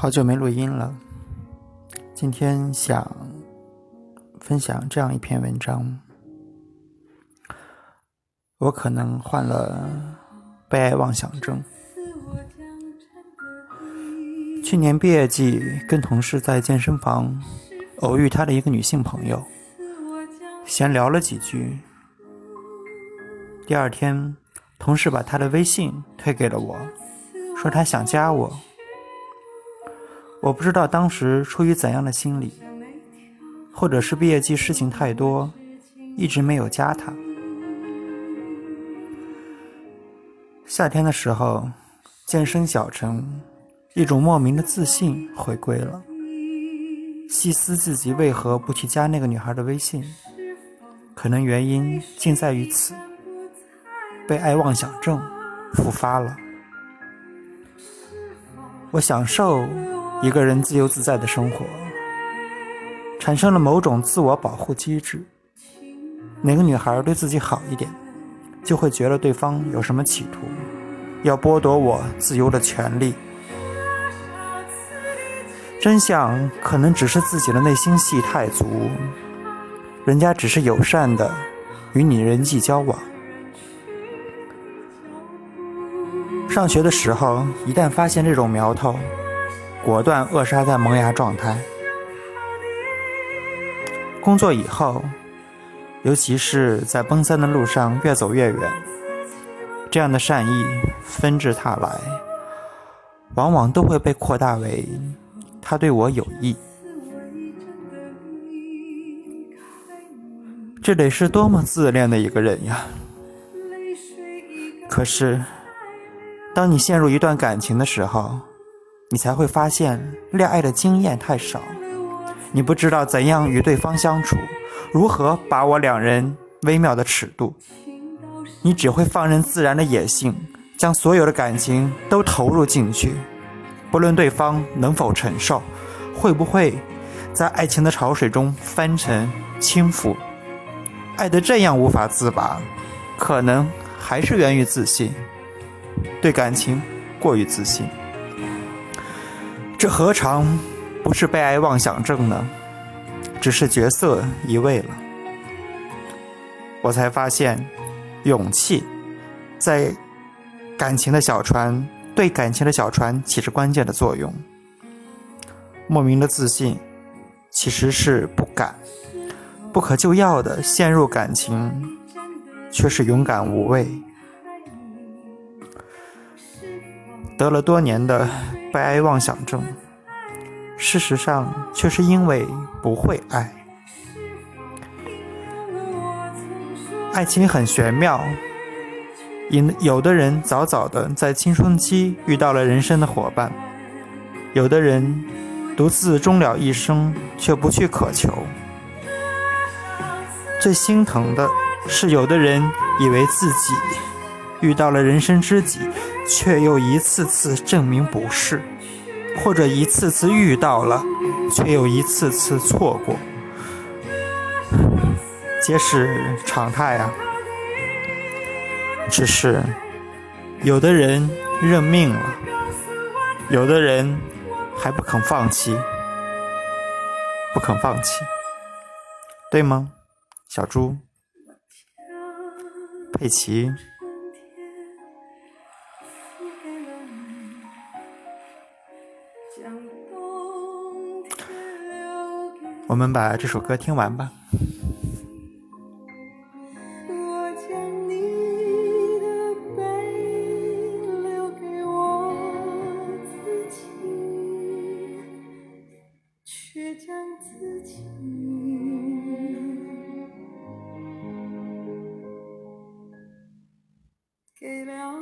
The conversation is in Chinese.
好久没录音了，今天想分享这样一篇文章。我可能患了被爱妄想症。去年毕业季，跟同事在健身房偶遇他的一个女性朋友，闲聊了几句。第二天，同事把他的微信推给了我，说他想加我。我不知道当时出于怎样的心理，或者是毕业季事情太多，一直没有加他。夏天的时候，健身小城，一种莫名的自信回归了。细思自己为何不去加那个女孩的微信，可能原因竟在于此，被爱妄想症复发了。我享受。一个人自由自在的生活，产生了某种自我保护机制。哪个女孩对自己好一点，就会觉得对方有什么企图，要剥夺我自由的权利。真相可能只是自己的内心戏太足，人家只是友善的与你人际交往。上学的时候，一旦发现这种苗头。果断扼杀在萌芽状态。工作以后，尤其是在奔三的路上越走越远，这样的善意纷至沓来，往往都会被扩大为他对我有益。这得是多么自恋的一个人呀！可是，当你陷入一段感情的时候，你才会发现，恋爱的经验太少，你不知道怎样与对方相处，如何把握两人微妙的尺度，你只会放任自然的野性，将所有的感情都投入进去，不论对方能否承受，会不会在爱情的潮水中翻沉倾覆，爱得这样无法自拔，可能还是源于自信，对感情过于自信。这何尝不是被爱妄想症呢？只是角色移位了。我才发现，勇气在感情的小船对感情的小船起着关键的作用。莫名的自信其实是不敢，不可救药的陷入感情，却是勇敢无畏。得了多年的。被爱妄想症，事实上却是因为不会爱。爱情很玄妙，有有的人早早的在青春期遇到了人生的伙伴，有的人独自终了一生却不去渴求。最心疼的是，有的人以为自己遇到了人生知己。却又一次次证明不是，或者一次次遇到了，却又一次次错过，皆是常态啊。只是有的人认命了，有的人还不肯放弃，不肯放弃，对吗？小猪，佩奇。我们把这首歌听完吧。给了。